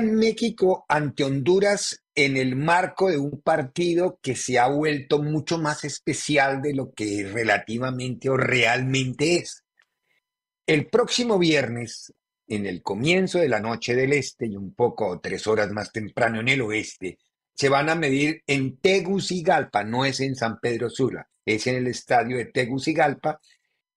México ante Honduras en el marco de un partido que se ha vuelto mucho más especial de lo que relativamente o realmente es. El próximo viernes, en el comienzo de la noche del este y un poco tres horas más temprano en el oeste, se van a medir en Tegucigalpa, no es en San Pedro Sula, es en el estadio de Tegucigalpa,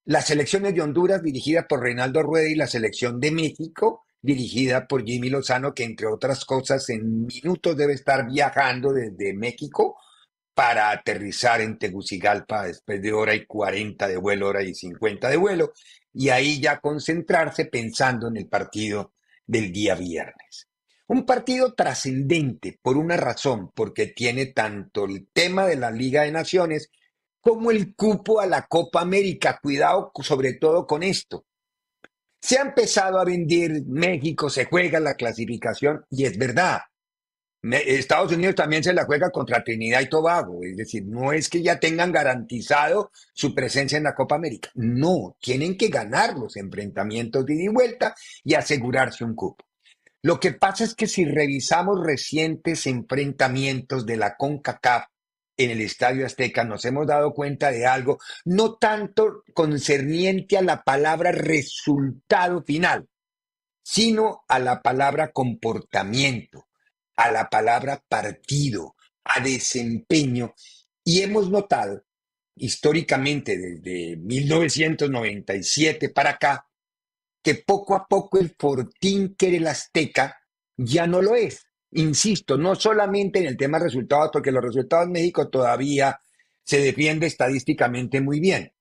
las selecciones de Honduras dirigida por Reinaldo Rueda y la selección de México dirigida por Jimmy Lozano, que entre otras cosas en minutos debe estar viajando desde México para aterrizar en Tegucigalpa después de hora y 40 de vuelo, hora y 50 de vuelo, y ahí ya concentrarse pensando en el partido del día viernes. Un partido trascendente por una razón, porque tiene tanto el tema de la Liga de Naciones como el cupo a la Copa América. Cuidado sobre todo con esto. Se ha empezado a vender México, se juega la clasificación y es verdad. Estados Unidos también se la juega contra Trinidad y Tobago, es decir, no es que ya tengan garantizado su presencia en la Copa América, no, tienen que ganar los enfrentamientos de ida y vuelta y asegurarse un cupo. Lo que pasa es que si revisamos recientes enfrentamientos de la CONCACAF en el Estadio Azteca nos hemos dado cuenta de algo, no tanto concerniente a la palabra resultado final, sino a la palabra comportamiento, a la palabra partido, a desempeño. Y hemos notado históricamente desde 1997 para acá que poco a poco el fortín que era el Azteca ya no lo es. Insisto, no solamente en el tema de resultados, porque los resultados en México todavía se defiende estadísticamente muy bien.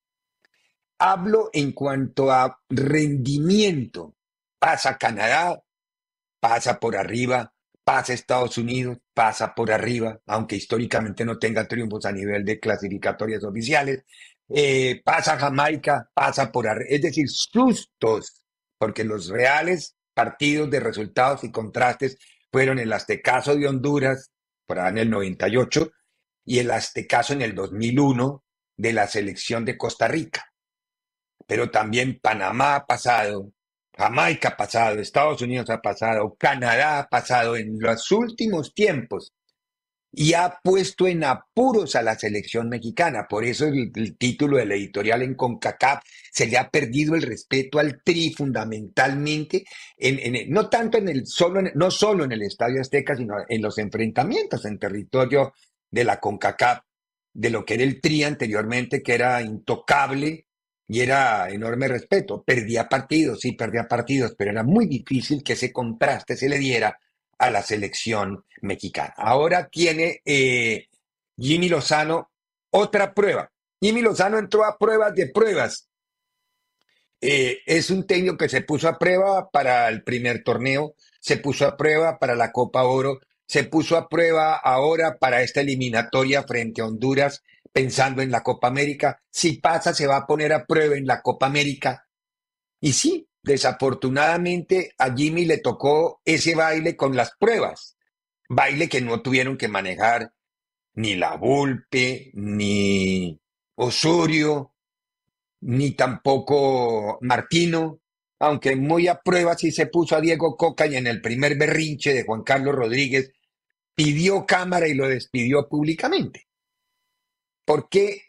Hablo en cuanto a rendimiento. Pasa Canadá, pasa por arriba, pasa Estados Unidos, pasa por arriba, aunque históricamente no tenga triunfos a nivel de clasificatorias oficiales. Eh, pasa Jamaica, pasa por arriba. Es decir, sustos, porque los reales partidos de resultados y contrastes fueron el Aztecaso de Honduras, por ahí en el 98, y el Aztecaso en el 2001 de la selección de Costa Rica. Pero también Panamá ha pasado, Jamaica ha pasado, Estados Unidos ha pasado, Canadá ha pasado en los últimos tiempos y ha puesto en apuros a la selección mexicana. Por eso el, título del editorial en CONCACAF se le ha perdido el respeto al tri fundamentalmente, en, no tanto en el solo, no solo en el Estadio Azteca, sino en los enfrentamientos en territorio de la CONCACAF, de lo que era el tri anteriormente, que era intocable y era enorme respeto. Perdía partidos, sí, perdía partidos, pero era muy difícil que ese contraste se le diera a la selección mexicana. Ahora tiene eh, Jimmy Lozano otra prueba. Jimmy Lozano entró a pruebas de pruebas. Eh, es un técnico que se puso a prueba para el primer torneo, se puso a prueba para la Copa Oro, se puso a prueba ahora para esta eliminatoria frente a Honduras, pensando en la Copa América. Si pasa, se va a poner a prueba en la Copa América. Y sí, Desafortunadamente a Jimmy le tocó ese baile con las pruebas, baile que no tuvieron que manejar ni la Vulpe, ni Osorio, ni tampoco Martino, aunque muy a prueba sí se puso a Diego Coca y en el primer berrinche de Juan Carlos Rodríguez pidió cámara y lo despidió públicamente. Porque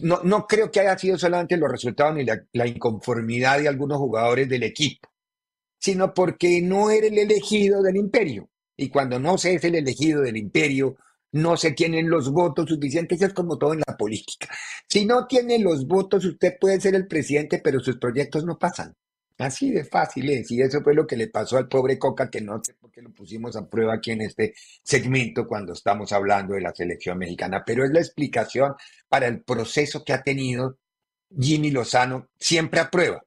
no, no creo que haya sido solamente los resultados ni la, inconformidad de algunos jugadores del equipo, sino porque no era el elegido del imperio. Y cuando no se es el elegido del imperio, no se tienen los votos suficientes, es como todo en la política. Si no tiene los votos, usted puede ser el presidente, pero sus proyectos no pasan. Así de fácil es, y eso fue lo que le pasó al pobre Coca, que no sé por qué lo pusimos a prueba aquí en este segmento cuando estamos hablando de la selección mexicana, pero es la explicación para el proceso que ha tenido Jimmy Lozano siempre a prueba.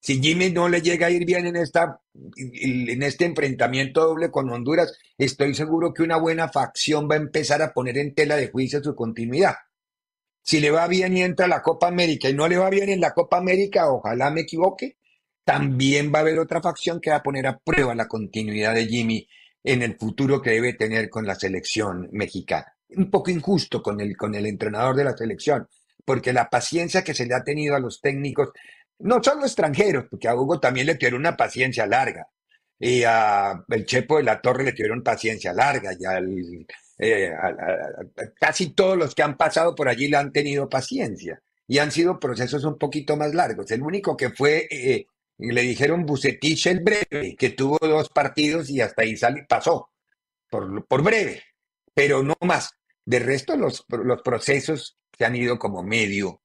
Si Jimmy no le llega a ir bien en, esta, en este enfrentamiento doble con Honduras, estoy seguro que una buena facción va a empezar a poner en tela de juicio su continuidad. Si le va bien y entra a la Copa América y no le va bien en la Copa América, ojalá me equivoque, también va a haber otra facción que va a poner a prueba la continuidad de Jimmy en el futuro que debe tener con la selección mexicana. Un poco injusto con el, con el entrenador de la selección, porque la paciencia que se le ha tenido a los técnicos no solo extranjeros, porque a Hugo también le tuvieron una paciencia larga, y a el Chepo de la Torre le tuvieron paciencia larga, y eh, casi todos los que han pasado por allí le han tenido paciencia, y han sido procesos un poquito más largos. El único que fue, eh, le dijeron Bucetich el breve, que tuvo dos partidos y hasta ahí salió, pasó, por, por breve, pero no más. De resto, los, los procesos se han ido como medio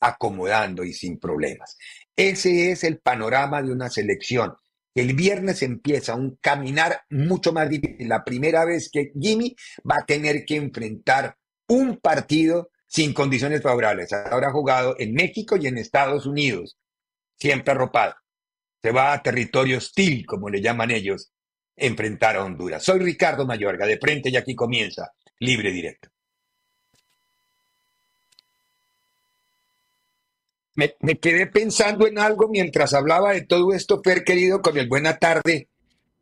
acomodando y sin problemas. Ese es el panorama de una selección. El viernes empieza un caminar mucho más difícil. La primera vez que Jimmy va a tener que enfrentar un partido sin condiciones favorables. Ahora ha jugado en México y en Estados Unidos, siempre arropado. Se va a territorio hostil, como le llaman ellos, enfrentar a Honduras. Soy Ricardo Mayorga, de frente y aquí comienza Libre Directo. Me, quedé pensando en algo mientras hablaba de todo esto, Per querido, con el buena tarde.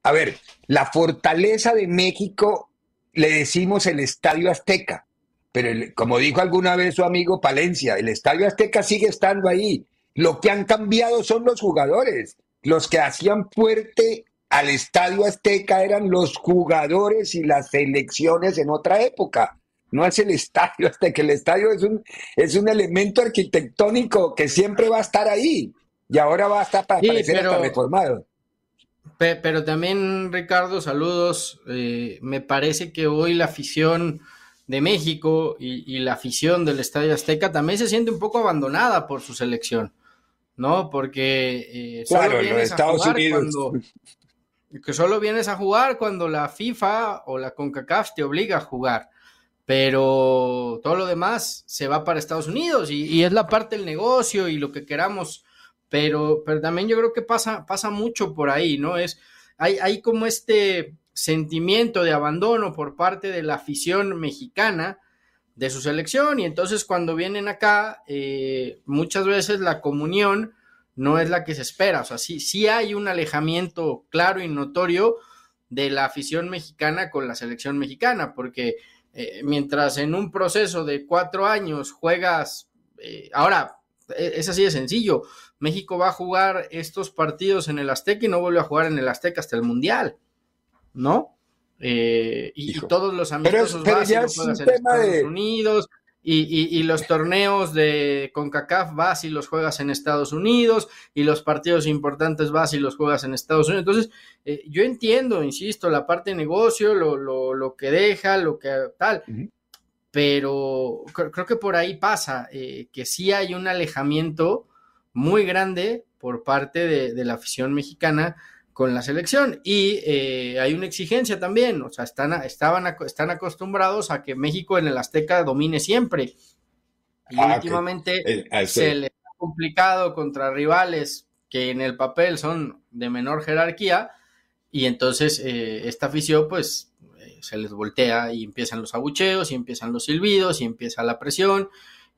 A ver, la fortaleza de México le decimos el Estadio Azteca, pero como dijo alguna vez su amigo Palencia, el Estadio Azteca sigue estando ahí. Lo que han cambiado son los jugadores. Los que hacían fuerte al Estadio Azteca eran los jugadores y las selecciones en otra época no es el estadio, hasta que el estadio es un, es un elemento arquitectónico que siempre va a estar ahí y ahora va a estar para parecer reformado. Pero también, Ricardo, saludos. Eh, me parece que hoy la afición de México y, la afición del Estadio Azteca también se siente un poco abandonada por su selección, ¿no? Porque eh, claro, los Estados Unidos. que solo vienes a jugar cuando la FIFA o la CONCACAF te obliga a jugar pero todo lo demás se va para Estados Unidos y, es la parte del negocio y lo que queramos, pero, pero también yo creo que pasa, pasa mucho por ahí, ¿no? Es, hay, hay como este sentimiento de abandono por parte de la afición mexicana de su selección y entonces cuando vienen acá, eh, muchas veces la comunión no es la que se espera, o sea, sí, sí hay un alejamiento claro y notorio de la afición mexicana con la selección mexicana, porque eh, mientras en un proceso de cuatro años juegas, eh, ahora e, es así de sencillo, México va a jugar estos partidos en el Azteca y no vuelve a jugar en el Azteca hasta el Mundial, ¿no? Eh, y, todos los amistosos pero, pero en Estados Unidos, y, los torneos de CONCACAF vas y los juegas en Estados Unidos y los partidos importantes vas y los juegas en Estados Unidos. Entonces, eh, yo entiendo, insisto, la parte de negocio, lo, lo, lo que deja, lo que tal, pero creo, que por ahí pasa, eh, que sí hay un alejamiento muy grande por parte de la afición mexicana con la selección. Y eh, hay una exigencia también, o sea, están, estaban, están acostumbrados a que México en el Azteca domine siempre. Y ah, últimamente eh, se les ha complicado contra rivales que en el papel son de menor jerarquía y entonces eh, esta afición pues se les voltea y empiezan los abucheos y empiezan los silbidos y empieza la presión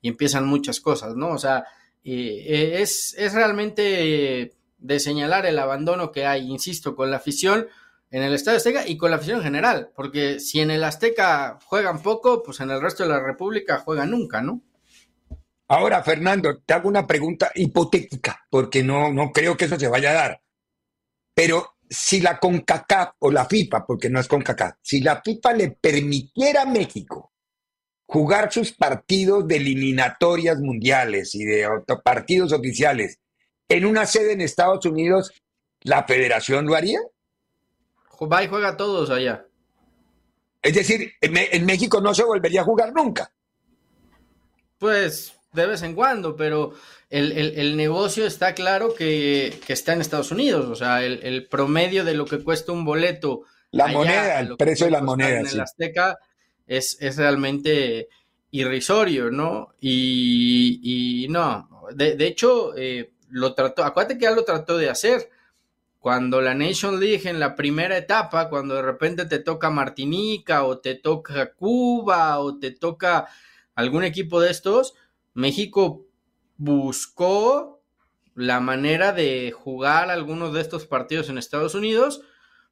y empiezan muchas cosas, ¿no? O sea, es, es realmente de señalar el abandono que hay, insisto, con la afición en el Estadio Azteca y con la afición en general, porque si en el Azteca juegan poco, pues en el resto de la República juegan nunca, ¿no? Ahora, Fernando, te hago una pregunta hipotética, porque no, no creo que eso se vaya a dar. Pero si la CONCACAF o la FIFA, porque no es CONCACAF, si la FIFA le permitiera a México jugar sus partidos de eliminatorias mundiales y de partidos oficiales en una sede en Estados Unidos, ¿la federación lo haría? Va y juega todos allá. Es decir, en, México no se volvería a jugar nunca. Pues de vez en cuando, pero el, negocio está claro que, está en Estados Unidos. O sea, el, promedio de lo que cuesta un boleto. La moneda, el precio de la moneda. En el Azteca es, es realmente irrisorio, ¿no? Y, no, de, hecho, eh, lo trató, acuérdate que ya lo trató de hacer. Cuando la Nation League en la primera etapa, cuando de repente te toca Martinica o te toca Cuba o te toca algún equipo de estos, México buscó la manera de jugar algunos de estos partidos en Estados Unidos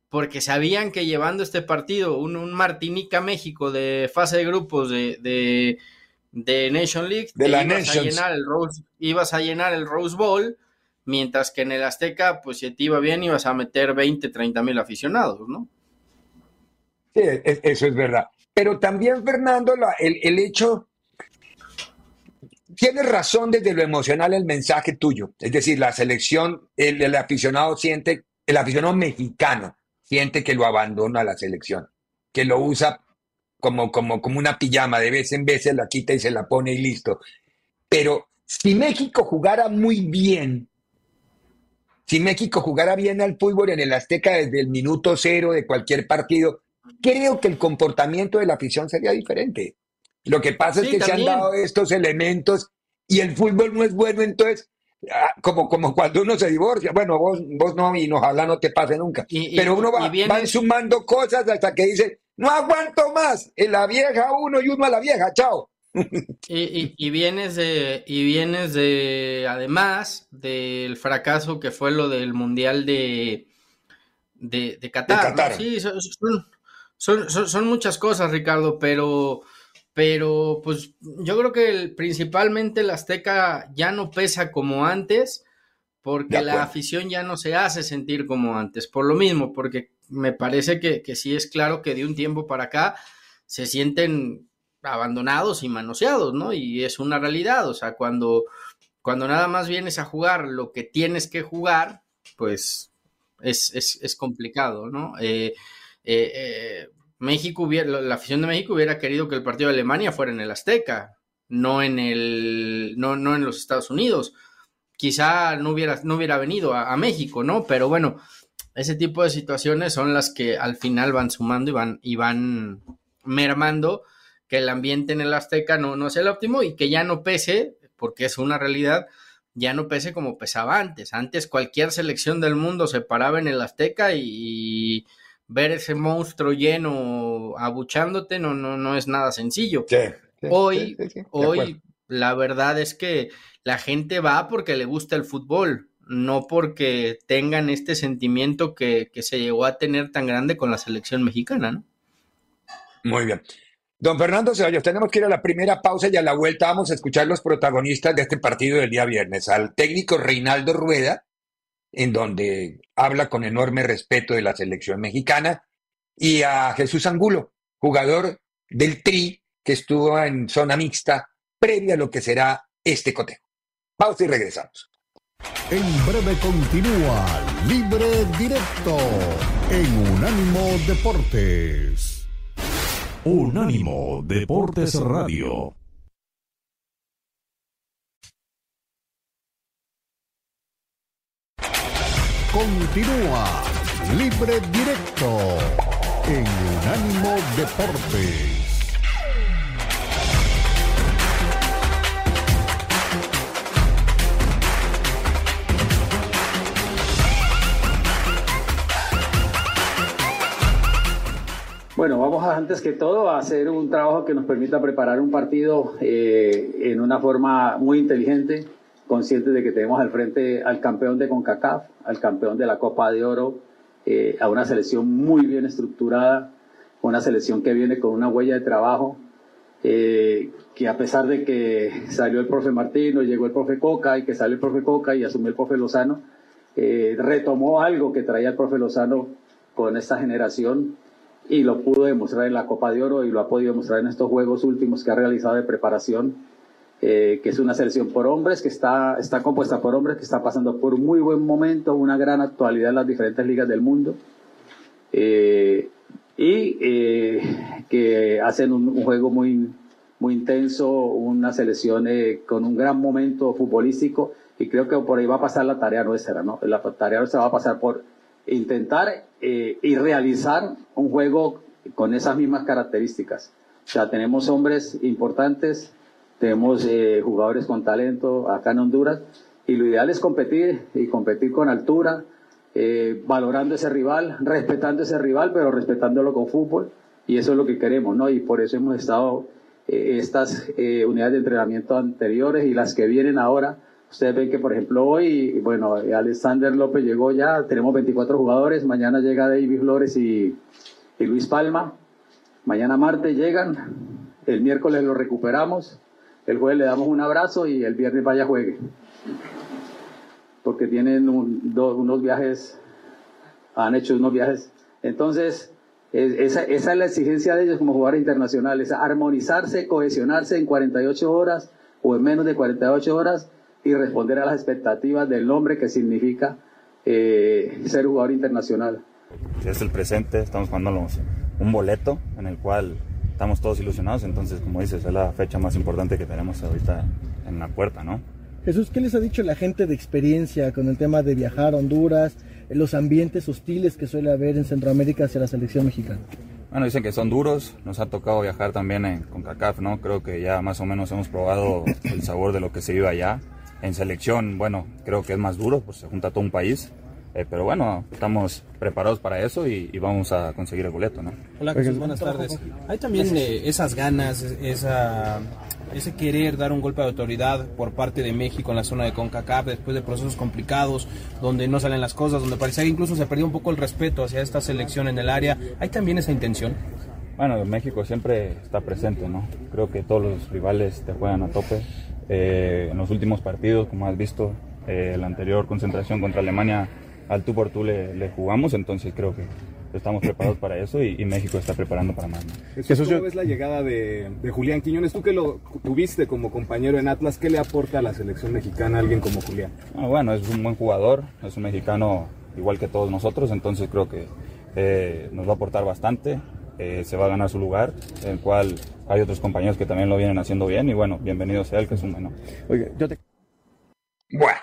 porque sabían que llevando este partido, un, Martinica México de fase de grupos de, Nation League, de la ibas, a llenar el Rose, ibas a llenar el Rose Bowl, mientras que en el Azteca, pues si te iba bien, ibas a meter 20, 30 mil aficionados, ¿no? Sí, eso es verdad. Pero también, Fernando, el, el hecho tienes razón desde lo emocional el mensaje tuyo. Es decir, la selección, el, aficionado siente, el aficionado mexicano siente que lo abandona la selección, que lo usa como, como, como una pijama, de vez en vez se la quita y se la pone y listo. Pero si México jugara muy bien, si México jugara bien al fútbol en el Azteca desde el minuto cero de cualquier partido, creo que el comportamiento de la afición sería diferente. Lo que pasa es que se han dado estos elementos y el fútbol no es bueno, entonces, como, como cuando uno se divorcia, bueno, vos, vos no, y ojalá no te pase nunca, pero uno va, sumando cosas hasta que dice, no aguanto más, en la vieja uno y uno a la vieja, chao. Y, vienes de, y vienes de, además del fracaso que fue lo del Mundial de, de, Qatar. Sí, son, son, muchas cosas, Ricardo, pero pero pues yo creo que principalmente el Azteca ya no pesa como antes, porque la afición ya no se hace sentir como antes, por lo mismo, porque me parece que, que sí es claro que de un tiempo para acá se sienten abandonados y manoseados, ¿no? Y es una realidad, o sea, cuando, cuando nada más vienes a jugar lo que tienes que jugar, pues es, es, es complicado, ¿no? Eh, eh, eh, México hubiera, la afición de México hubiera querido que el partido de Alemania fuera en el Azteca, no en el, no, no en los Estados Unidos. Quizá no hubiera, no hubiera venido a, México, ¿no? Pero bueno, ese tipo de situaciones son las que al final van sumando y van, y van mermando que el ambiente en el Azteca no, no sea el óptimo y que ya no pese, porque es una realidad, ya no pese como pesaba antes. Antes cualquier selección del mundo se paraba en el Azteca y ver ese monstruo lleno abuchándote no, no, no es nada sencillo. hoy, hoy la verdad es que la gente va porque le gusta el fútbol, no porque tengan este sentimiento que, se llegó a tener tan grande con la selección mexicana, ¿no? Muy bien. Don Fernando Ceballos, tenemos que ir a la primera pausa y a la vuelta vamos a escuchar los protagonistas de este partido del día viernes. Al técnico Reinaldo Rueda, en donde habla con enorme respeto de la selección mexicana, y a Jesús Angulo, jugador del Tri, que estuvo en zona mixta previa a lo que será este cotejo. Pausa y regresamos. En breve continúa Libre Directo en Unánimo Deportes. Unánimo Deportes Radio. Continúa Libre Directo en Unánimo Deportes. Bueno, vamos antes que todo a hacer un trabajo que nos permita preparar un partido eh, en una forma muy inteligente, conscientes de que tenemos al frente al campeón de CONCACAF, al campeón de la Copa de Oro, eh, a una selección muy bien estructurada, una selección que viene con una huella de trabajo eh, que a pesar de que salió el profe Martino, llegó el profe Coca y que salió el profe Coca y asumió el profe Lozano, eh, retomó algo que traía el profe Lozano con esta generación y lo pudo demostrar en la Copa de Oro y lo ha podido demostrar en estos juegos últimos que ha realizado de preparación, eh, que es una selección por hombres, que está, está compuesta por hombres, que está pasando por muy buen momento, una gran actualidad en las diferentes ligas del mundo. Eh, y eh, que hacen un, juego muy, muy intenso, una selección con un gran momento futbolístico y creo que por ahí va a pasar la tarea nuestra, ¿no? La tarea nuestra va a pasar por intentar eh, y realizar un juego con esas mismas características. O sea, tenemos hombres importantes, tenemos eh, jugadores con talento acá en Honduras y lo ideal es competir y competir con altura, eh, valorando ese rival, respetando ese rival, pero respetándolo con fútbol. Y eso es lo que queremos, ¿no? Y por eso hemos estado estas unidades de entrenamiento anteriores y las que vienen ahora. Ustedes ven que, por ejemplo, hoy, bueno, Alexander López llegó ya, tenemos 24 jugadores, mañana llega David Flores y, Luis Palma, mañana martes llegan, el miércoles lo recuperamos, el jueves le damos un abrazo y el viernes vaya juegue. Porque tienen unos viajes, han hecho unos viajes. Entonces, esa, esa, es la exigencia de ellos como jugadores internacionales, armonizarse, cohesionarse en 48 horas o en menos de 48 horas y responder a las expectativas del nombre que significa eh, ser jugador internacional. Es el presente, estamos jugando un boleto en el cual estamos todos ilusionados, entonces como dices, es la fecha más importante que tenemos ahorita en la puerta, ¿no? Jesús, ¿qué les ha dicho la gente de experiencia con el tema de viajar a Honduras, los ambientes hostiles que suele haber en Centroamérica hacia la selección mexicana? Bueno, dicen que son duros, nos ha tocado viajar también en, con CACAF, ¿no? Creo que ya más o menos hemos probado el sabor de lo que se vive allá. En selección, bueno, creo que es más duro, pues se junta todo un país. Eh, pero bueno, estamos preparados para eso y, vamos a conseguir el boleto, ¿no? Hola, Jesús, buenas tardes. Hay también eh, esas ganas, esa, ese querer dar un golpe de autoridad por parte de México en la zona de CONCACAF después de procesos complicados, donde no salen las cosas, donde parecía que incluso se perdió un poco el respeto hacia esta selección en el área. ¿Hay también esa intención? Bueno, México siempre está presente, ¿no? Creo que todos los rivales te juegan a tope eh, en los últimos partidos, como has visto, eh, la anterior concentración contra Alemania al tú por tú le, jugamos, entonces creo que estamos preparados para eso y, México está preparando para más. Jesús, ¿cómo ves la llegada de, Julián Quiñones? Tú que lo tuviste como compañero en Atlas, ¿qué le aporta a la selección mexicana a alguien como Julián? Ah, bueno, es un buen jugador, es un mexicano igual que todos nosotros, entonces creo que eh, nos va a aportar bastante. Eh, se va a ganar su lugar, en el cual hay otros compañeros que también lo vienen haciendo bien y bueno, bienvenido sea el que es un menor. yo Bueno,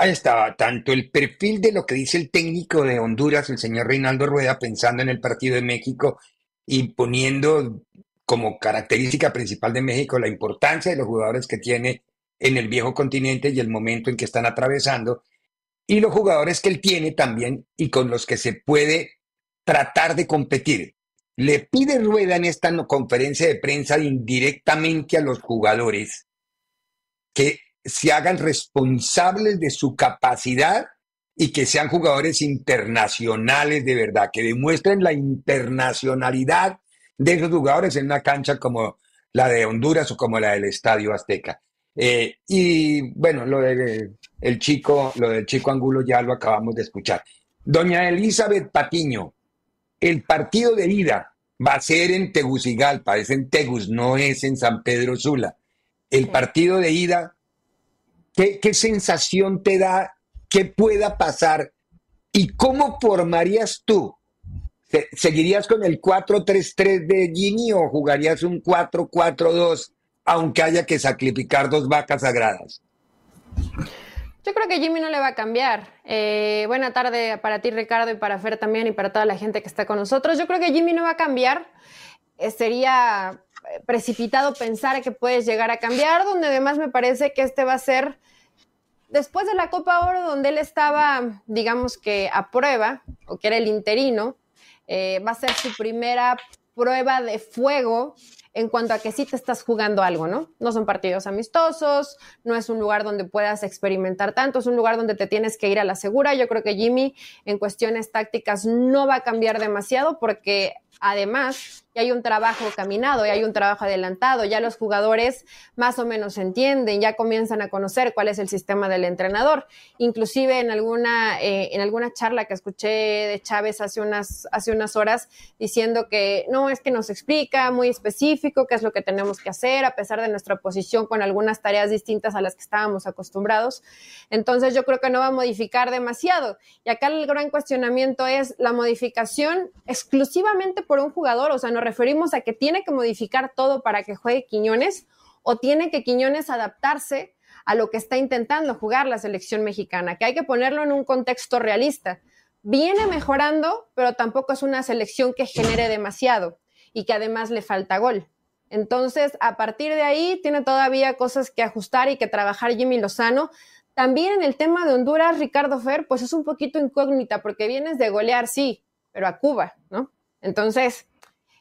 ahí estaba tanto el perfil de lo que dice el técnico de Honduras, el señor Reinaldo Rueda, pensando en el partido de México y poniendo como característica principal de México la importancia de los jugadores que tiene en el viejo continente y el momento en que están atravesando, y los jugadores que él tiene también y con los que se puede tratar de competir. Le pide Rueda en esta conferencia de prensa indirectamente a los jugadores que se hagan responsables de su capacidad y que sean jugadores internacionales de verdad, que demuestren la internacionalidad de esos jugadores en una cancha como la de Honduras o como la del Estadio Azteca. Eh, y bueno, lo del el chico, lo del chico Angulo ya lo acabamos de escuchar. Doña Elizabeth Patiño, el partido de ida va a ser en Tegucigalpa, es en Tegus, no es en San Pedro Sula. El partido de ida, ¿qué, sensación te da? ¿Qué pueda pasar? ¿Y cómo formarías tú? ¿Seguirías con el 4-3-3 de Jimmy o jugarías un 4-4-2 aunque haya que sacrificar dos vacas sagradas? Yo creo que Jimmy no le va a cambiar. Eh, buena tarde para ti, Ricardo, y para Fer también, y para toda la gente que está con nosotros. Yo creo que Jimmy no va a cambiar. Eh, sería precipitado pensar que puedes llegar a cambiar, donde además me parece que este va a ser, después de la Copa Oro, donde él estaba, digamos que a prueba, o que era el interino, va a ser su primera prueba de fuego en cuanto a que sí te estás jugando algo, ¿no? No son partidos amistosos, no es un lugar donde puedas experimentar tanto, es un lugar donde te tienes que ir a la segura. Yo creo que Jimmy en cuestiones tácticas no va a cambiar demasiado porque además ya hay un trabajo caminado, ya hay un trabajo adelantado, ya los jugadores más o menos entienden, ya comienzan a conocer cuál es el sistema del entrenador. Inclusive en alguna, eh, en alguna charla que escuché de Chávez hace unas, hace unas horas diciendo que no, es que nos explica muy específico qué es lo que tenemos que hacer a pesar de nuestra posición con algunas tareas distintas a las que estábamos acostumbrados. Entonces yo creo que no va a modificar demasiado. Y acá el gran cuestionamiento es la modificación exclusivamente por un jugador, o sea, nos referimos a que tiene que modificar todo para que juegue Quiñones o tiene que Quiñones adaptarse a lo que está intentando jugar la selección mexicana, que hay que ponerlo en un contexto realista. Viene mejorando, pero tampoco es una selección que genere demasiado y que además le falta gol. Entonces, a partir de ahí, tiene todavía cosas que ajustar y que trabajar Jimmy Lozano. También en el tema de Honduras, Ricardo Fer, pues es un poquito incógnita porque vienes de golear, sí, pero a Cuba, ¿no? Entonces,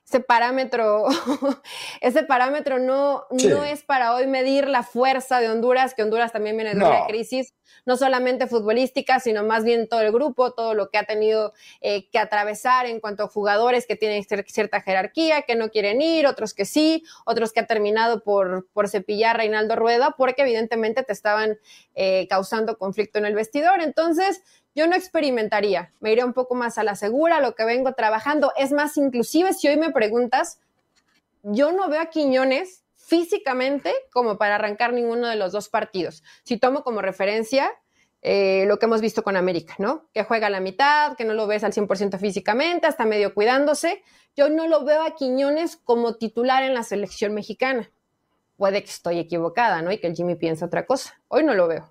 ese parámetro, ese parámetro no, no es para hoy medir la fuerza de Honduras, que Honduras también viene de una crisis, no solamente futbolística, sino más bien todo el grupo, todo lo que ha tenido eh, que atravesar en cuanto a jugadores que tienen cierta jerarquía, que no quieren ir, otros que sí, otros que ha terminado por, por cepillar Reinaldo Rueda, porque evidentemente te estaban eh, causando conflicto en el vestidor. Entonces, yo no experimentaría, me iría un poco más a la segura, lo que vengo trabajando. Es más, inclusive si hoy me preguntas, yo no veo a Quiñones físicamente como para arrancar ninguno de los dos partidos. Si tomo como referencia eh, lo que hemos visto con América, ¿no? Que juega a la mitad, que no lo ves al 100% físicamente, hasta medio cuidándose. Yo no lo veo a Quiñones como titular en la selección mexicana. Puede que estoy equivocada, ¿no? Y que el Jimmy piensa otra cosa. Hoy no lo veo.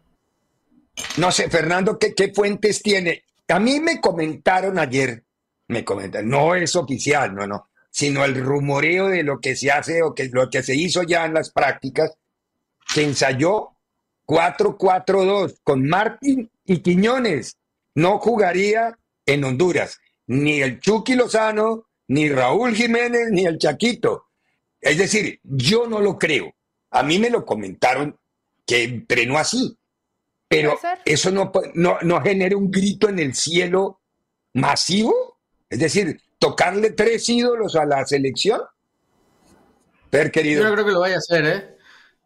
No sé, Fernando, ¿qué, ¿qué, fuentes tiene? A mí me comentaron ayer, me comentaron, no es oficial, no, no, sino el rumoreo de lo que se hace o que lo que se hizo ya en las prácticas, se ensayó 4-4-2 con Martín y Quiñones. No jugaría en Honduras ni el Chucky Lozano, ni Raúl Jiménez, ni el Chaquito. Es decir, yo no lo creo. A mí me lo comentaron que entrenó así. Pero eso no, no, no genera un grito en el cielo masivo. Es decir, tocarle tres ídolos a la selección. Per, querido. Yo no creo que lo vaya a hacer, ¿eh?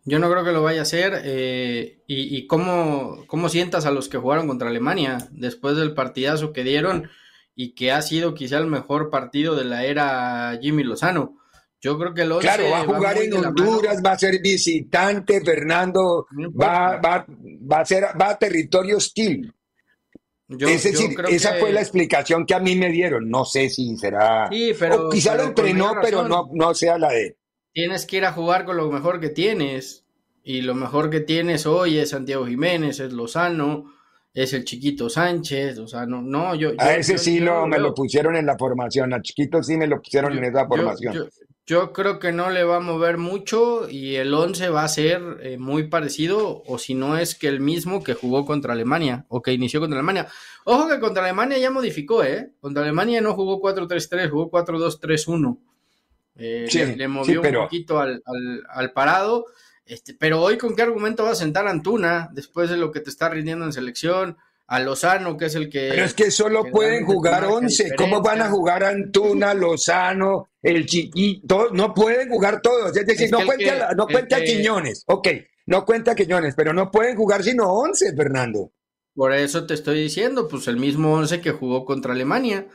Yo no creo que lo vaya a hacer. Eh, y, y cómo, cómo sientas a los que jugaron contra Alemania después del partidazo que dieron y que ha sido quizá el mejor partido de la era Jimmy Lozano. Yo creo que el Claro, va a jugar en Honduras, va a ser visitante, Fernando, va, va, va, a ser, va a territorio hostil. es decir, esa fue la explicación que a mí me dieron. No sé si será. Sí, pero, o quizá lo entrenó, pero no, no sea la de. Tienes que ir a jugar con lo mejor que tienes. Y lo mejor que tienes hoy es Santiago Jiménez, es Lozano, es el chiquito Sánchez. O sea, no, no, yo. A ese sí lo, me lo pusieron en la formación. A chiquito sí me lo pusieron en esa formación. Yo creo que no le va a mover mucho y el 11 va a ser eh, muy parecido, o si no es que el mismo que jugó contra Alemania o que inició contra Alemania. Ojo que contra Alemania ya modificó, ¿eh? Contra Alemania no jugó 4-3-3, jugó 4-2-3-1. Eh, le, movió un poquito al, al, parado. Este, pero hoy, ¿con qué argumento va a sentar Antuna después de lo que te está rindiendo en selección? A Lozano, que es el que... Pero es que solo pueden jugar 11. ¿Cómo van a jugar Antuna, Lozano, el Chiquito? No pueden jugar todos. Es decir, no, cuenta, no cuenta Quiñones. Ok, no cuenta Quiñones, pero no pueden jugar sino 11, Fernando. Por eso te estoy diciendo, pues el mismo 11 que jugó contra Alemania.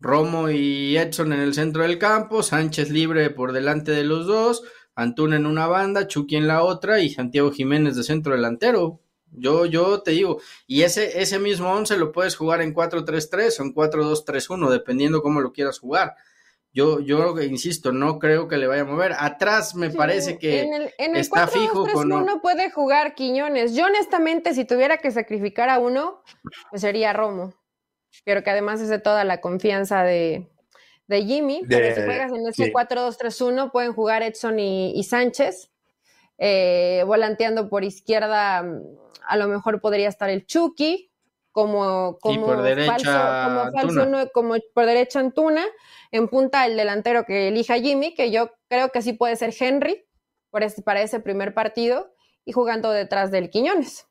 Romo y Edson en el centro del campo, Sánchez libre por delante de los dos, Antuna en una banda, Chucky en la otra y Santiago Jiménez de centro delantero. Yo, yo te digo, y ese, ese mismo 11 lo puedes jugar en 4-3-3 o en 4-2-3-1, dependiendo cómo lo quieras jugar. Yo, yo insisto, no creo que le vaya a mover. Atrás me parece que en el, en el está 4, fijo 2, 3, con uno puede jugar Quiñones. Yo honestamente, si tuviera que sacrificar a uno, pues sería Romo. Pero que además es de toda la confianza de, de Jimmy. De, pero si juegas en ese sí. 4-2-3-1, pueden jugar Edson y, y Sánchez. Eh, volanteando por izquierda a lo mejor podría estar el Chucky como, como por derecha, falso, como, como por derecha Antuna, en punta el delantero que elija Jimmy, que yo creo que sí puede ser Henry para ese primer partido y jugando detrás del Quiñones.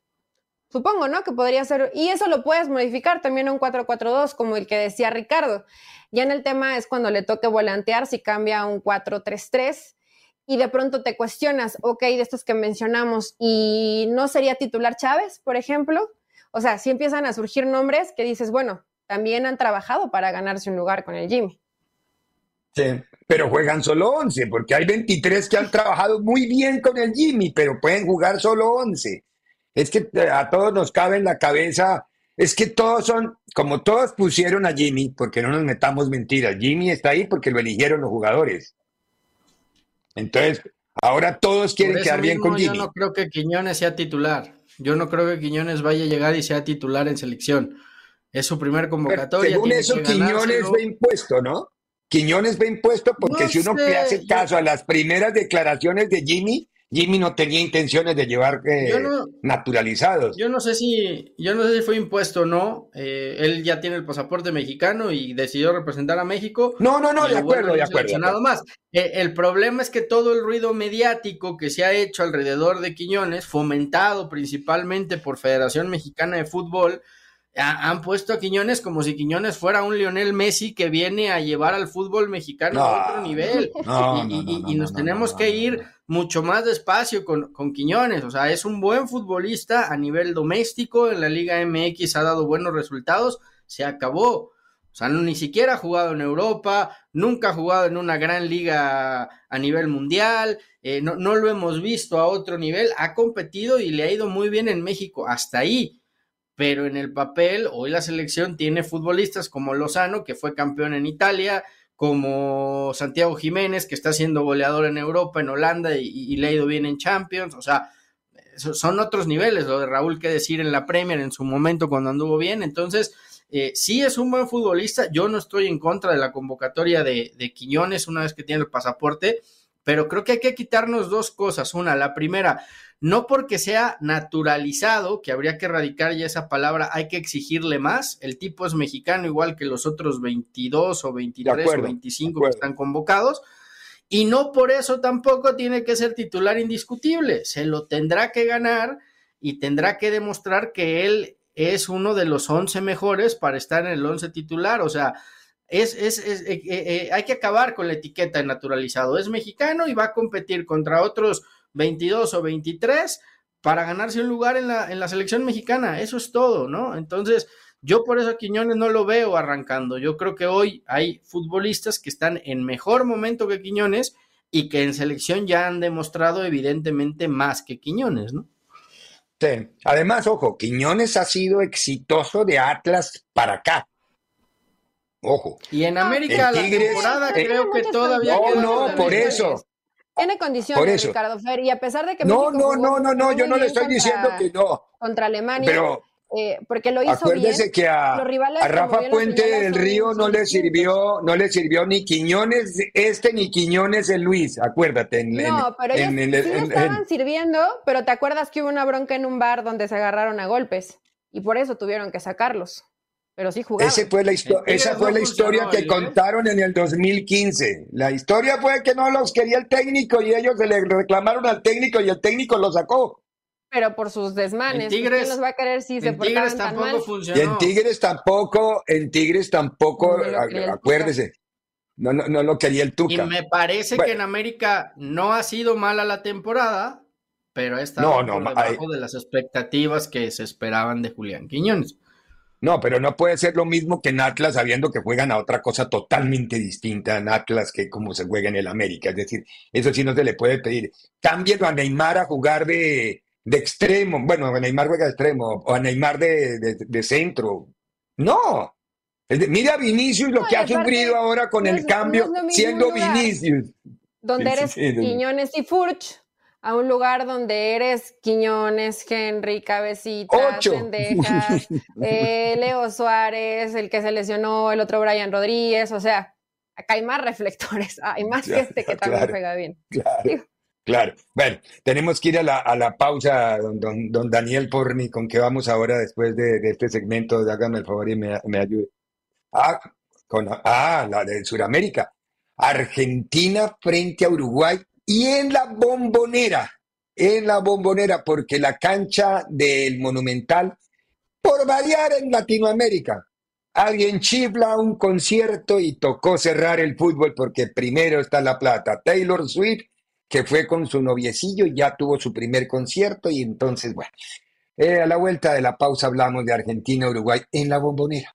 Supongo, ¿no? Que podría ser, y eso lo puedes modificar también a un 4-4-2, como el que decía Ricardo. Ya en el tema es cuando le toque volantear, si cambia a un 4-3-3 y de pronto te cuestionas, ok, de estos que mencionamos, ¿y no sería titular Chávez, por ejemplo? O sea, si empiezan a surgir nombres que dices, bueno, también han trabajado para ganarse un lugar con el Jimmy. Sí, pero juegan solo 11, porque hay 23 que han trabajado muy bien con el Jimmy, pero pueden jugar solo 11. Es que eh, a todos nos cabe en la cabeza, es que todos son, como todos pusieron a Jimmy, porque no nos metamos mentiras, Jimmy está ahí porque lo eligieron los jugadores. Entonces, ahora todos quieren quedar bien con Jimmy. Yo no creo que Quiñones sea titular. Yo no creo que Quiñones vaya a llegar y sea titular en selección. Es su primer convocatoria. según eso, Quiñones fue impuesto, ¿no? Quiñones fue impuesto porque si uno le hace caso a las primeras declaraciones de Jimmy, Jimmy no tenía intenciones de llevar eh, naturalizados. Yo no sé si, yo no sé si fue impuesto o no. Eh, él ya tiene el pasaporte mexicano y decidió representar a México. No, no, no, de acuerdo, de acuerdo. Nada más. Eh, el problema es que todo el ruido mediático que se ha hecho alrededor de Quiñones, fomentado principalmente por Federación Mexicana de Fútbol, han puesto a Quiñones como si Quiñones fuera un Lionel Messi que viene a llevar al fútbol mexicano a otro nivel. y, nos tenemos que ir mucho más despacio con, con, Quiñones. O sea, es un buen futbolista a nivel doméstico. En la Liga MX ha dado buenos resultados. Se acabó. O sea, ni siquiera ha jugado en Europa, nunca ha jugado en una gran liga a nivel mundial, eh, no, no lo hemos visto a otro nivel, ha competido y le ha ido muy bien en México, hasta ahí pero en el papel hoy la selección tiene futbolistas como Lozano, que fue campeón en Italia, como Santiago Jiménez, que está siendo goleador en Europa, en Holanda y, le ha ido bien en Champions, o sea, son otros niveles, lo de Raúl que decir en la Premier en su momento cuando anduvo bien, entonces eh, sí es un buen futbolista, yo no estoy en contra de la convocatoria de, de Quiñones una vez que tiene el pasaporte, pero creo que hay que quitarnos dos cosas, una, la primera, no porque sea naturalizado, que habría que erradicar ya esa palabra, hay que exigirle más. El tipo es mexicano igual que los otros 22 o 23 o 25 que están convocados. Y no por eso tampoco tiene que ser titular indiscutible. Se lo tendrá que ganar y tendrá que demostrar que él es uno de los 11 mejores para estar en el 11 titular. O sea, es, es, eh, eh, eh, hay que acabar con la etiqueta de naturalizado. Es mexicano y va a competir contra otros 22 o 23 para ganarse un lugar en la, en la selección mexicana. Eso es todo, ¿no? Entonces, yo por eso a Quiñones no lo veo arrancando. Yo creo que hoy hay futbolistas que están en mejor momento que Quiñones y que en selección ya han demostrado evidentemente más que Quiñones, ¿no? Sí. Además, ojo, Quiñones ha sido exitoso de Atlas para acá. Ojo. Y en América la temporada creo que todavía. No, no, por eso. Tiene condiciones, Ricardo Fer, y a pesar de que. No, no, no, no, no, yo no le estoy diciendo que no. Contra Alemania. Pero. Eh, porque lo hizo acuérdese que a, a Rafa Puente del Río no le sirvió, no le sirvió ni Quiñones este ni Quiñones el Luis, acuérdate. no, pero ellos sí estaban sirviendo, pero te acuerdas que hubo una bronca en un bar donde se agarraron a golpes y por eso tuvieron que sacarlos pero sí jugaron. fue la esa fue la historia que contaron en el 2015. La historia fue que no los quería el técnico y ellos se le reclamaron al técnico y el técnico lo sacó. Pero por sus desmanes. En Tigres, los va a querer si se Tigres tampoco funcionó. Y en Tigres tampoco, en Tigres tampoco, acuérdese. No, no, no lo quería el Tuca. Y me parece que en América no ha sido mala la temporada, pero ha estado no, por debajo de las expectativas que se esperaban de Julián Quiñones. No, pero no puede ser lo mismo que en Atlas, sabiendo que juegan a otra cosa totalmente distinta en Atlas que como se juega en el América. Es decir, eso sí no se le puede pedir. Cámbielo a Neymar a jugar de, extremo. Bueno, a Neymar juega de extremo, o a Neymar de, centro. No. mira a Vinicius lo que ha sufrido ahora con el cambio, siendo Vinicius. Donde eres Quiñones y Furch a un lugar donde eres Quiñones, Henry, Cabecita, Sendejas, eh, Leo Suárez, el que se lesionó, el otro Brian Rodríguez, o sea, acá hay más reflectores, hay más gente que también juega bien. Claro. Bueno, tenemos que ir a la, a la pausa, don, don, don Daniel Porni, con que vamos ahora después de, de este segmento. Hágame el favor y me, me ayude. Ah, con, ah, la de Sudamérica. Argentina frente a Uruguay y en la bombonera, en la bombonera, porque la cancha del Monumental, por variar en Latinoamérica, alguien chifla un concierto y tocó cerrar el fútbol porque primero está la plata. Taylor Swift, que fue con su noviecillo ya tuvo su primer concierto y entonces, bueno, eh, a la vuelta de la pausa hablamos de Argentina-Uruguay en la bombonera.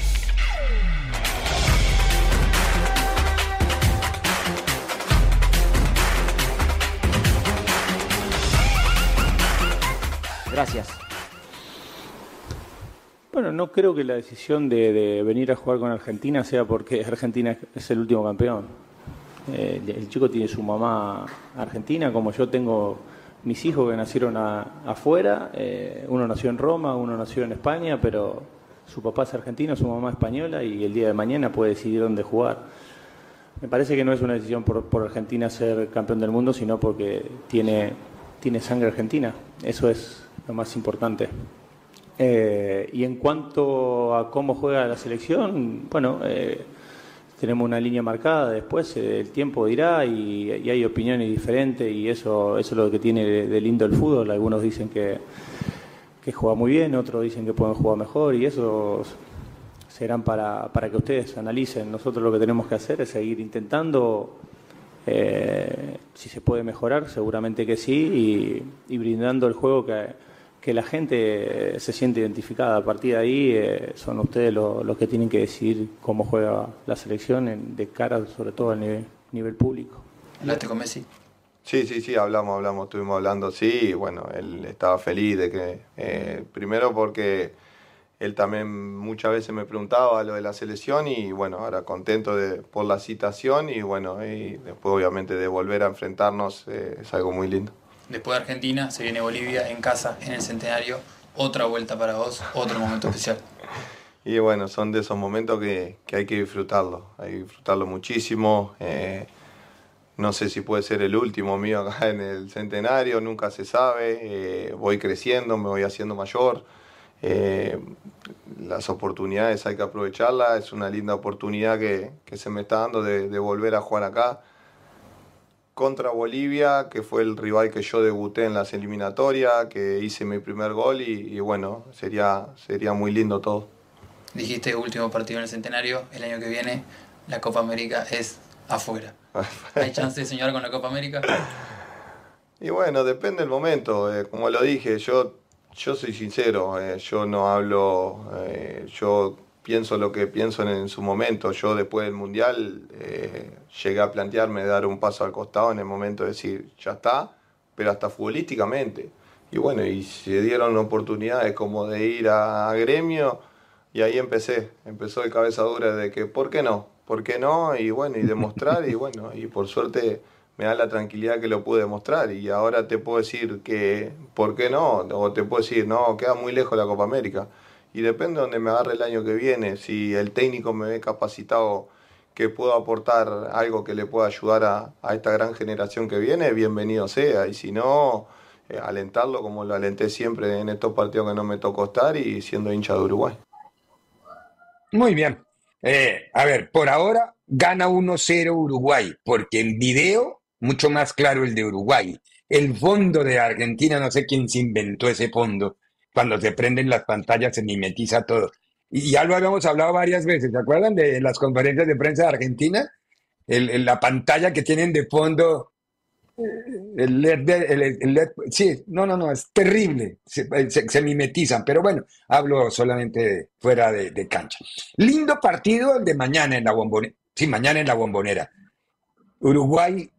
Gracias. Bueno, no creo que la decisión de, de venir a jugar con Argentina sea porque Argentina es el último campeón. Eh, el chico tiene su mamá argentina, como yo tengo mis hijos que nacieron a- afuera. eh, uno nació en Roma, uno nació en España, pero su papá es argentino, su mamá española y el día de mañana puede decidir dónde jugar. Me parece que no es una decisión por, por Argentina ser campeón del mundo, sino porque tiene, tiene sangre argentina. Eso es lo más importante. Eh, y en cuanto a cómo juega la selección, bueno, eh, tenemos una línea marcada, después eh, el tiempo dirá y, hay opiniones diferentes y eso, eso es lo que tiene de, lindo el fútbol. Algunos dicen que, que juega muy bien, otros dicen que pueden jugar mejor y eso serán para, para que ustedes analicen. Nosotros lo que tenemos que hacer es seguir intentando, eh, si se puede mejorar, seguramente que sí, y brindando el juego que, que la gente se siente identificada. A partir de ahí eh, son ustedes lo- los que tienen que decidir cómo juega la selección en- de cara sobre todo al nivel, nivel público. ¿Hablaste con Messi? Sí, sí, sí, hablamos, hablamos, estuvimos hablando, sí, y bueno, él estaba feliz de que, eh, primero porque él también muchas veces me preguntaba lo de la selección y bueno, ahora contento de, por la citación y bueno, y después obviamente de volver a enfrentarnos eh, es algo muy lindo. Después de Argentina se viene Bolivia en casa, en el centenario. Otra vuelta para vos, otro momento especial. Y bueno, son de esos momentos que, que hay que disfrutarlo, hay que disfrutarlo muchísimo. eh, no sé si puede ser el último mío acá en el centenario, nunca se sabe. eh, voy creciendo, me voy haciendo mayor. eh, las oportunidades hay que aprovecharlas, es una linda oportunidad que, que se me está dando de, de volver a jugar acá contra Bolivia, que fue el rival que yo debuté en las eliminatorias, que hice mi primer gol y, y bueno, sería, sería muy lindo todo. Dijiste último partido en el centenario, el año que viene la Copa América es afuera. ¿Hay chance de soñar con la Copa América? Y bueno, depende del momento. eh, como lo dije, yo, yo soy sincero. eh, yo no hablo, eh, yo pienso lo que pienso en, su momento. Yo después del Mundial eh, llegué a plantearme dar un paso al costado en el momento de decir, ya está, pero hasta futbolísticamente. Y bueno, y se dieron oportunidades como de ir a, a gremio y ahí empecé. Empezó el cabeza dura de que, ¿por qué no? ¿Por qué no? Y bueno, y demostrar y bueno, y por suerte me da la tranquilidad que lo pude demostrar y ahora te puedo decir que, ¿por qué no? O te puedo decir, no, queda muy lejos la Copa América. Y depende de donde me agarre el año que viene, si el técnico me ve capacitado que puedo aportar algo que le pueda ayudar a, a esta gran generación que viene, bienvenido sea. Y si no, eh, alentarlo como lo alenté siempre en estos partidos que no me tocó estar y siendo hincha de Uruguay. Muy bien. Eh, a ver, por ahora gana 1-0 Uruguay, porque en video, mucho más claro el de Uruguay. El fondo de Argentina, no sé quién se inventó ese fondo. Cuando se prenden las pantallas se mimetiza todo. Y ya lo habíamos hablado varias veces, ¿se acuerdan de las conferencias de prensa de Argentina? La pantalla que tienen de fondo, el LED, el- LED- sí, no, no, no, es terrible, se, mimetizan, pero bueno, hablo solamente fuera de, de cancha. Lindo partido el de mañana en la bombonera, sí, mañana en la bombonera. Uruguay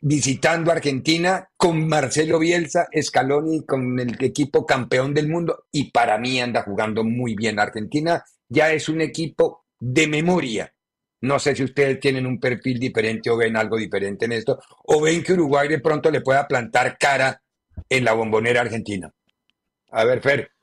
visitando Argentina con Marcelo Bielsa, Scaloni, con el equipo campeón del mundo y para mí anda jugando muy bien. Argentina ya es un equipo de memoria, No sé si ustedes tienen un perfil diferente o ven algo diferente en esto, o ven que Uruguay de pronto le pueda plantar cara en la bombonera argentina. A ver, Fer.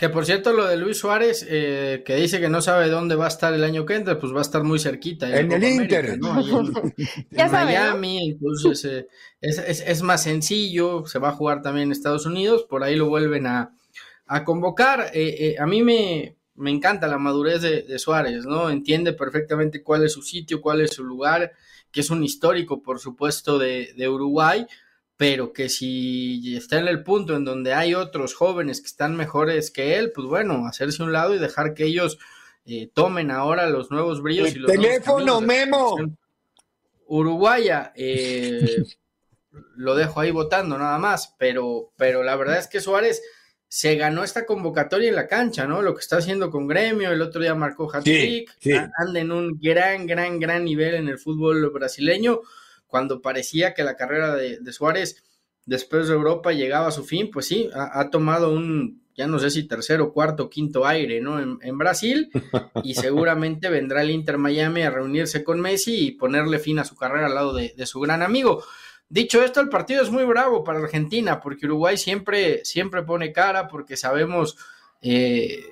Que por cierto, lo de Luis Suárez, eh, que dice que no sabe dónde va a estar el año que entra, pues va a estar muy cerquita. En, el Inter. ¿no? En, Miami, entonces eh, es, es, es, más sencillo, se va a jugar también en Estados Unidos, por ahí lo vuelven a, a convocar. Eh, a mí me, me, encanta la madurez de, de, Suárez, ¿no? Entiende perfectamente cuál es su sitio, cuál es su lugar, que es un histórico, por supuesto, de, de Uruguay pero que si está en el punto en donde hay otros jóvenes que están mejores que él, pues bueno, hacerse un lado y dejar que ellos eh, tomen ahora los nuevos brillos. El y los teléfono, Memo. Uruguaya, eh, lo dejo ahí votando nada más, pero, pero la verdad es que Suárez se ganó esta convocatoria en la cancha, ¿no? Lo que está haciendo con Gremio, el otro día marcó hat-trick, sí, sí. anda en un gran, gran, gran nivel en el fútbol brasileño cuando parecía que la carrera de, de, Suárez después de Europa llegaba a su fin, pues sí, ha, ha, tomado un, ya no sé si tercero, cuarto, quinto aire, ¿no? En, en, Brasil y seguramente vendrá el Inter Miami a reunirse con Messi y ponerle fin a su carrera al lado de, de su gran amigo. Dicho esto, el partido es muy bravo para Argentina porque Uruguay siempre, siempre pone cara porque sabemos eh,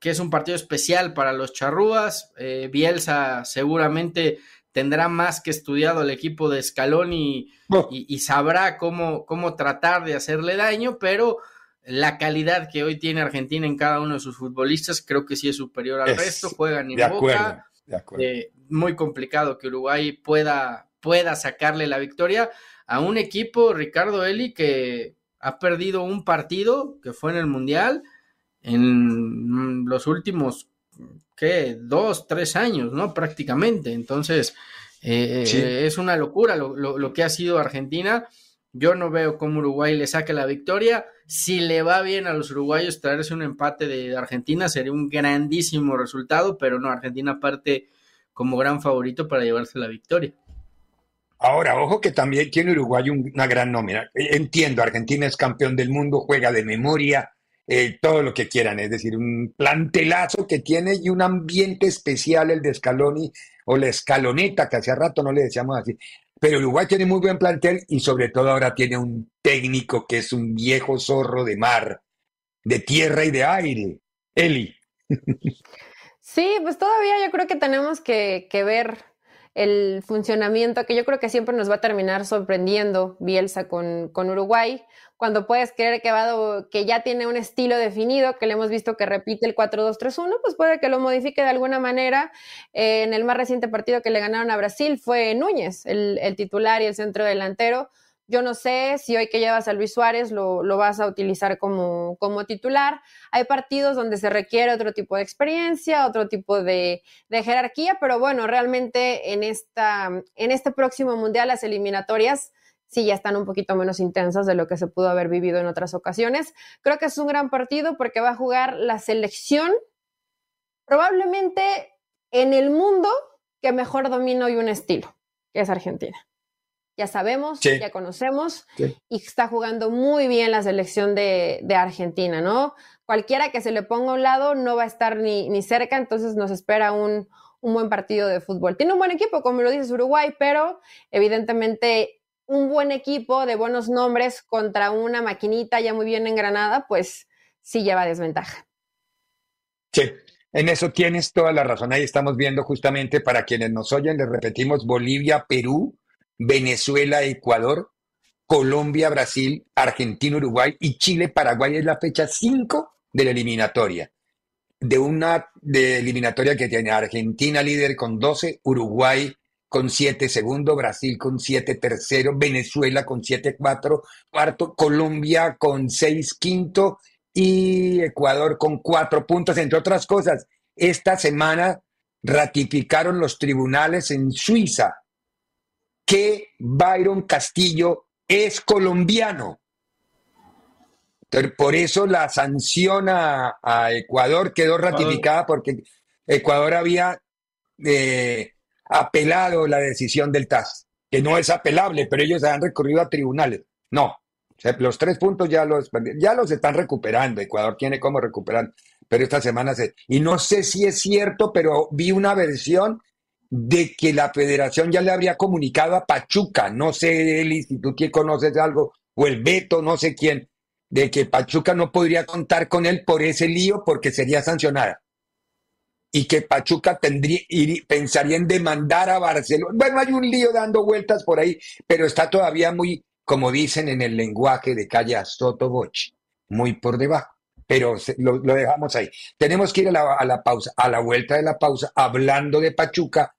que es un partido especial para los charrúas. Eh, Bielsa seguramente tendrá más que estudiado el equipo de Oh. y, y, sabrá cómo, cómo tratar de hacerle daño, pero la calidad que hoy tiene Argentina en cada uno de sus futbolistas creo que sí es superior al Es- resto, juegan en de acuerdo, boca, de acuerdo. eh, muy complicado que Uruguay pueda, pueda sacarle la victoria a un equipo, Ricardo Eli, que ha perdido un partido que fue en el Mundial en los últimos, ¿qué? Dos, tres años, ¿no? Prácticamente. Entonces, eh, Sí. eh, es una locura lo, lo- lo que ha sido Argentina. Yo no veo cómo Uruguay le saque la victoria. Si le va bien a los uruguayos traerse un empate de Argentina, sería un grandísimo resultado, pero no, Argentina parte como gran favorito para llevarse la victoria. Ahora, ojo que también tiene Uruguay un- una gran nómina. Entiendo, Argentina es campeón del mundo, juega de memoria, eh, todo lo que quieran, es decir, un plantelazo que tiene y un ambiente especial el de Scaloni o la escaloneta, que hace rato no le decíamos así. Pero Uruguay tiene muy buen plantel y sobre todo ahora tiene un técnico que es un viejo zorro de mar, de tierra y de aire. Eli. Sí, pues todavía yo creo que tenemos que, que ver el funcionamiento, que yo creo que siempre nos va a terminar sorprendiendo Bielsa con, con Uruguay, cuando puedes creer que, va, que ya tiene un estilo definido, que le hemos visto que repite el 4-2-3-1, pues puede que lo modifique de alguna manera. Eh, en el más reciente partido que le ganaron a Brasil fue Núñez, el, el titular y el centro delantero. Yo no sé si hoy que llevas a Luis Suárez lo, lo vas a utilizar como, como, titular. Hay partidos donde se requiere otro tipo de experiencia, otro tipo de, jerarquía, pero bueno, realmente en, esta, en este próximo Mundial las eliminatorias sí ya están un poquito menos intensas de lo que se pudo haber vivido en otras ocasiones. Creo que es un gran partido porque va a jugar la selección probablemente en el mundo que mejor domina hoy un estilo, que es Argentina ya sabemos, sí. ya conocemos, sí. y está jugando muy bien la selección de, de, Argentina, ¿no? Cualquiera que se le ponga a un lado no va a estar ni, ni cerca, entonces nos espera un, un, buen partido de fútbol. Tiene un buen equipo, como lo dices Uruguay, pero evidentemente un buen equipo de buenos nombres contra una maquinita ya muy bien engranada, pues sí lleva desventaja. Sí, en eso tienes toda la razón. Ahí estamos viendo justamente para quienes nos oyen, les repetimos Bolivia, Perú, Venezuela, Ecuador, Colombia, Brasil, Argentina, Uruguay y Chile, Paraguay es la fecha 5 de la eliminatoria. De una de eliminatoria que tiene Argentina líder con 12, Uruguay con 7 segundo, Brasil con 7 tercero, Venezuela con 7 4 cuarto, Colombia con 6 quinto y Ecuador con 4 puntos, entre otras cosas. Esta semana ratificaron los tribunales en Suiza que Byron Castillo es colombiano. Entonces, por eso la sanción a, a Ecuador quedó ratificada porque Ecuador había eh, apelado la decisión del TAS, que no es apelable, pero ellos han recurrido a tribunales. No, los tres puntos ya los, ya los están recuperando. Ecuador tiene cómo recuperar, pero esta semana se. Y no sé si es cierto, pero vi una versión de que la federación ya le habría comunicado a Pachuca, no sé, Eli, si tú conoces algo, o el Beto, no sé quién, de que Pachuca no podría contar con él por ese lío porque sería sancionada. Y que Pachuca tendría, pensaría en demandar a Barcelona. Bueno, hay un lío dando vueltas por ahí, pero está todavía muy, como dicen en el lenguaje de calle Soto muy por debajo. Pero lo, dejamos ahí. Tenemos que ir a la pausa, a la vuelta de la pausa, hablando de Pachuca.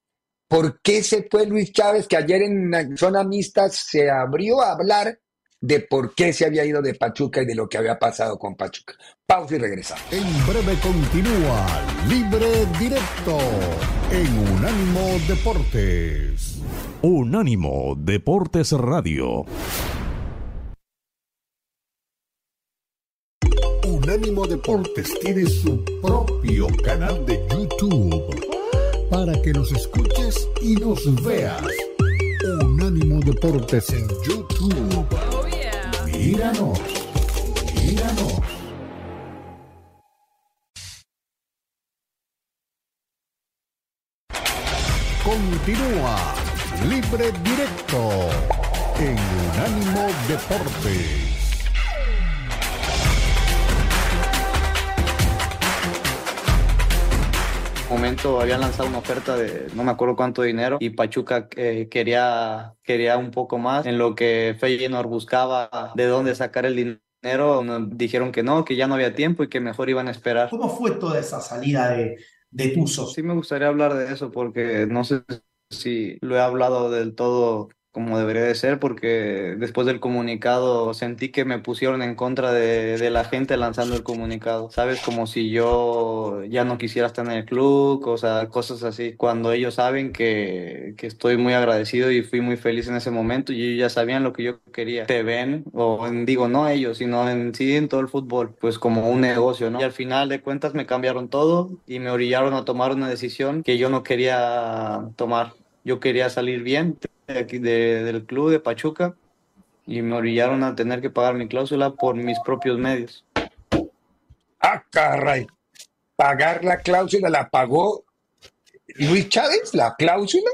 ¿Por qué se fue Luis Chávez, que ayer en zona mixta se abrió a hablar de por qué se había ido de Pachuca y de lo que había pasado con Pachuca. Pausa y regresamos. En breve continúa Libre Directo en Unánimo Deportes. Unánimo Deportes Radio. Unánimo Deportes tiene su propio canal de YouTube para que nos escuches y nos veas. Unánimo Deportes en YouTube. Míranos, míranos. Continúa Libre Directo en Unánimo Deportes. Momento habían lanzado una oferta de no me acuerdo cuánto dinero y Pachuca eh, quería, quería un poco más en lo que Feyenoord buscaba de dónde sacar el dinero dijeron que no, que ya no había tiempo y que mejor iban a esperar. ¿Cómo fue toda esa salida de, de? Sí me gustaría hablar de eso porque no sé si lo he hablado del todo como debería de ser, porque después del comunicado sentí que me pusieron en contra de, de, la gente lanzando el comunicado, ¿sabes? Como si yo ya no quisiera estar en el club, o sea, cosas así, cuando ellos saben que, que estoy muy agradecido y fui muy feliz en ese momento y ellos ya sabían lo que yo quería. Te ven, o digo, no ellos, sino en sí en todo el fútbol, pues como un negocio, ¿no? Y al final de cuentas me cambiaron todo y me orillaron a tomar una decisión que yo no quería tomar. Yo quería salir bien, aquí del club de Pachuca y me orillaron a tener que pagar mi cláusula por mis propios medios. Ah, caray. Pagar la cláusula la pagó Luis Chávez, la cláusula.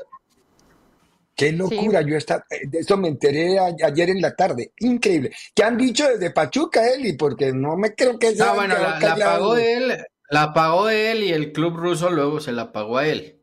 Qué locura, yo está, de eso me enteré ayer en la tarde. Increíble. ¿Qué han dicho desde Pachuca, Eli? Porque no me creo que sea. No, bueno, la, pagó él, la pagó él y el club ruso luego se la pagó a él.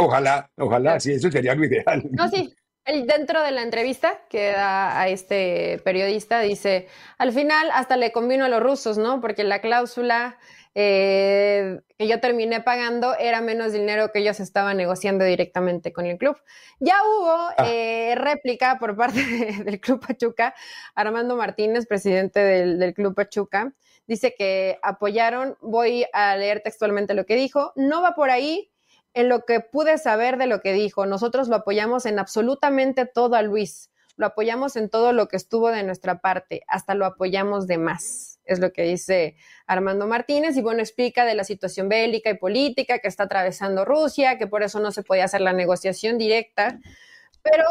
Ojalá, ojalá, sí, eso sería lo ideal. No, sí. Él dentro de la entrevista que da a este periodista dice, al final hasta le convino a los rusos, ¿no? Porque la cláusula eh, que yo terminé pagando era menos dinero que ellos estaban negociando directamente con el club. Ya hubo ah. eh, réplica por parte del Club Pachuca. Armando Martínez, presidente del, del Club Pachuca, dice que apoyaron, voy a leer textualmente lo que dijo, no va por ahí, en lo que pude saber de lo que dijo. Nosotros lo apoyamos en absolutamente todo a Luis. Lo apoyamos en todo lo que estuvo de nuestra parte. Hasta lo apoyamos de más. Es lo que dice Armando Martínez. Y bueno, explica de la situación bélica y política que está atravesando Rusia, que por eso no se podía hacer la negociación directa. Pero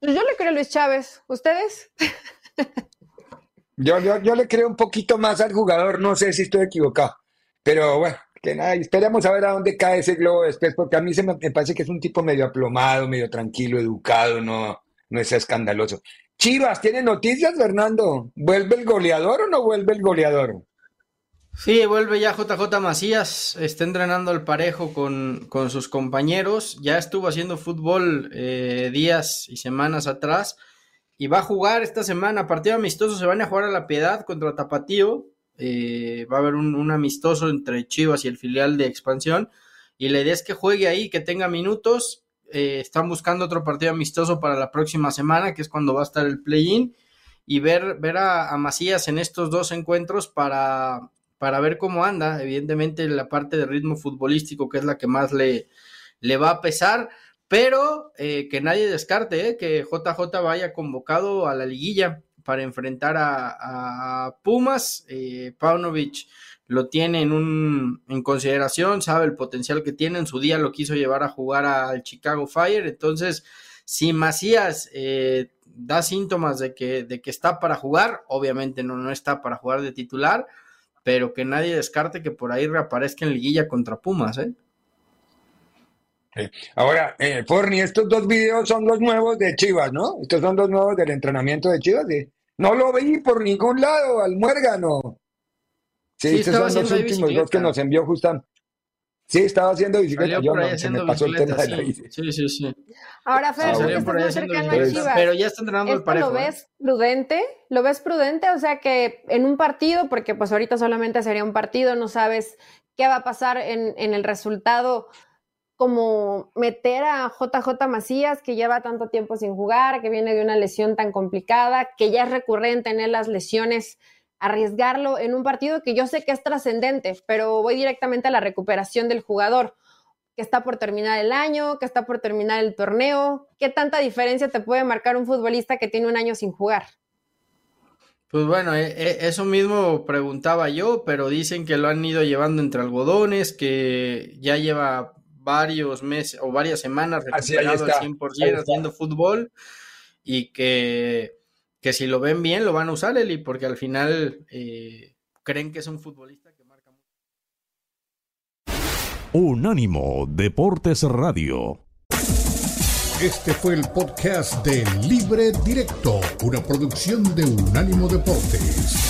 pues, yo le creo a Luis Chávez. ¿Ustedes? Yo, yo, yo le creo un poquito más al jugador. No sé si estoy equivocado. Pero bueno, que nada, esperemos a ver a dónde cae ese globo después, porque a mí se me, parece que es un tipo medio aplomado, medio tranquilo, educado, no, no es escandaloso. Chivas, ¿tiene noticias, Fernando? ¿Vuelve el goleador o no vuelve el goleador? Sí, vuelve ya JJ Macías, está entrenando al parejo con, con sus compañeros, ya estuvo haciendo fútbol eh, días y semanas atrás y va a jugar esta semana, partido amistoso, se van a jugar a la Piedad contra Tapatío, eh, va a haber un, amistoso entre Chivas y el filial de expansión. Y la idea es que juegue ahí, que tenga minutos. Eh, están buscando otro partido amistoso para la próxima semana, que es cuando va a estar el play-in. Y ver, ver a, Macías en estos dos encuentros para, para ver cómo anda. Evidentemente, la parte de ritmo futbolístico, que es la que más le, le va a pesar. Pero eh, que nadie descarte que JJ vaya convocado a la liguilla para enfrentar a, Pumas. Eh, Paunovic lo tiene en, un, en consideración, sabe el potencial que tiene. En su día lo quiso llevar a jugar al Chicago Fire. Entonces, si Macías eh, da síntomas de que, de que está para jugar, obviamente no, no está para jugar de titular, pero que nadie descarte que por ahí reaparezca en liguilla contra Pumas, ¿eh? Ahora, eh, Forni, estos dos videos son los nuevos de Chivas, ¿no? Estos son los nuevos del entrenamiento de Chivas. de- No lo vi por ningún lado, al muérgano. Sí, Sí, estos son los últimos dos que nos envió justamente. Sí, estaba haciendo bicicleta. Salió Yo por ahí no, se me pasó el tema bicicleta, de la sí. bici. Sí, sí, sí. Ahora, Fer, Ah, bueno. por ahí cercano a. Chivas. Pero ya está entrenando el ¿Esto parejo, lo ¿eh? ves prudente? ¿Lo ves prudente? O sea que en un partido, porque pues ahorita solamente sería un partido, no sabes qué va a pasar en, en el resultado, como meter a JJ Macías, que lleva tanto tiempo sin jugar, que viene de una lesión tan complicada, que ya es recurrente tener las lesiones, arriesgarlo en un partido que yo sé que es trascendente, pero voy directamente a la recuperación del jugador que está por terminar el año, que está por terminar el torneo. ¿Qué tanta diferencia te puede marcar un futbolista que tiene un año sin jugar? Pues bueno, eh, eh, eso mismo preguntaba yo, pero dicen que lo han ido llevando entre algodones, que ya lleva varios meses o varias semanas recuperado al ahí 100% está. haciendo fútbol y que, que si lo ven bien lo van a usar, Eli, porque al final eh, creen que es un futbolista que marca mucho. Unánimo Deportes Radio. Este fue el podcast de Libre Directo, una producción de Unánimo Deportes.